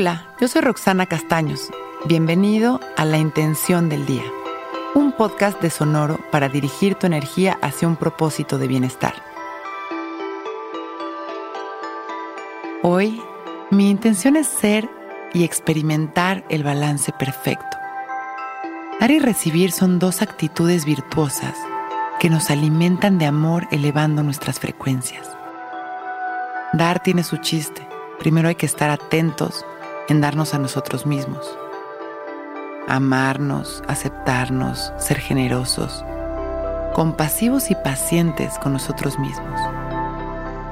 Hola, yo soy Roxana Castaños. Bienvenido a La Intención del Día, un podcast de Sonoro para dirigir tu energía hacia un propósito de bienestar. Hoy, mi intención es ser y experimentar el balance perfecto. Dar y recibir son dos actitudes virtuosas que nos alimentan de amor elevando nuestras frecuencias. Dar tiene su chiste. Primero hay que estar atentos en darnos a nosotros mismos. Amarnos, aceptarnos, ser generosos, compasivos y pacientes con nosotros mismos.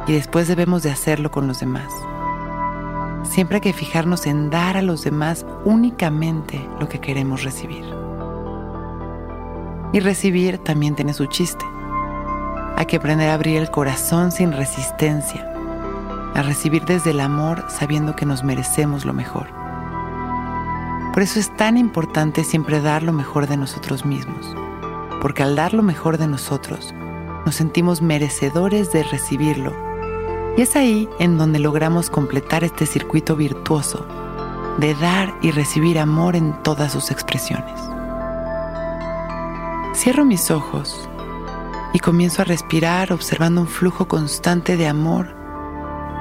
Y después debemos de hacerlo con los demás. Siempre hay que fijarnos en dar a los demás únicamente lo que queremos recibir. Y recibir también tiene su chiste. Hay que aprender a abrir el corazón sin resistencia a recibir desde el amor sabiendo que nos merecemos lo mejor. Por eso es tan importante siempre dar lo mejor de nosotros mismos, porque al dar lo mejor de nosotros, nos sentimos merecedores de recibirlo. Y es ahí en donde logramos completar este circuito virtuoso de dar y recibir amor en todas sus expresiones. Cierro mis ojos y comienzo a respirar observando un flujo constante de amor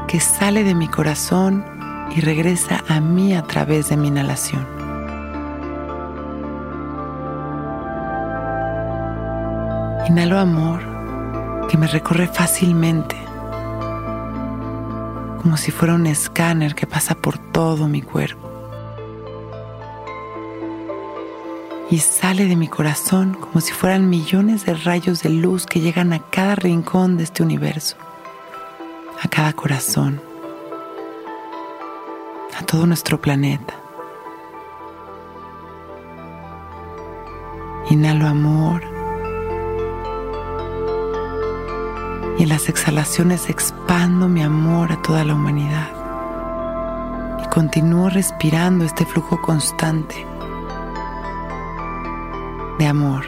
que sale de mi corazón y regresa a mí a través de mi inhalación. Inhalo amor que me recorre fácilmente, como si fuera un escáner que pasa por todo mi cuerpo. Y sale de mi corazón como si fueran millones de rayos de luz que llegan a cada rincón de este universo a cada corazón, a todo nuestro planeta. Inhalo amor y en las exhalaciones expando mi amor a toda la humanidad y continúo respirando este flujo constante de amor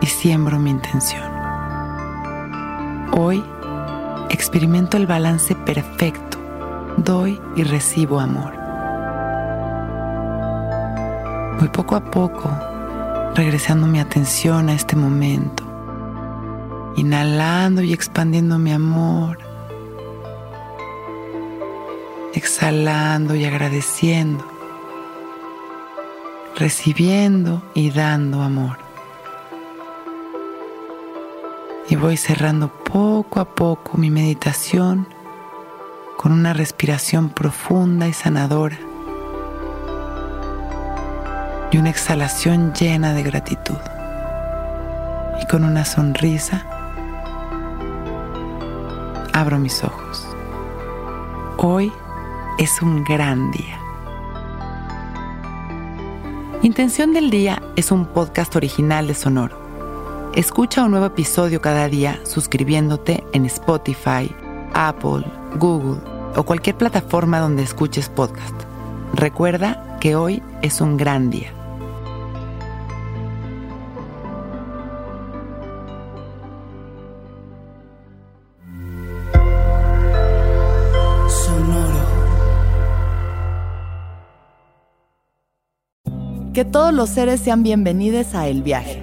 y siembro mi intención. Hoy experimento el balance perfecto. Doy y recibo amor. Voy poco a poco regresando mi atención a este momento. Inhalando y expandiendo mi amor. Exhalando y agradeciendo. Recibiendo y dando amor. Y voy cerrando poco a poco mi meditación con una respiración profunda y sanadora y una exhalación llena de gratitud. Y con una sonrisa abro mis ojos. Hoy es un gran día. Intención del Día es un podcast original de Sonoro. Escucha un nuevo episodio cada día suscribiéndote en Spotify, Apple, Google o cualquier plataforma donde escuches podcast. Recuerda que hoy es un gran día. Sonoro. Que todos los seres sean bienvenidos a El Viaje.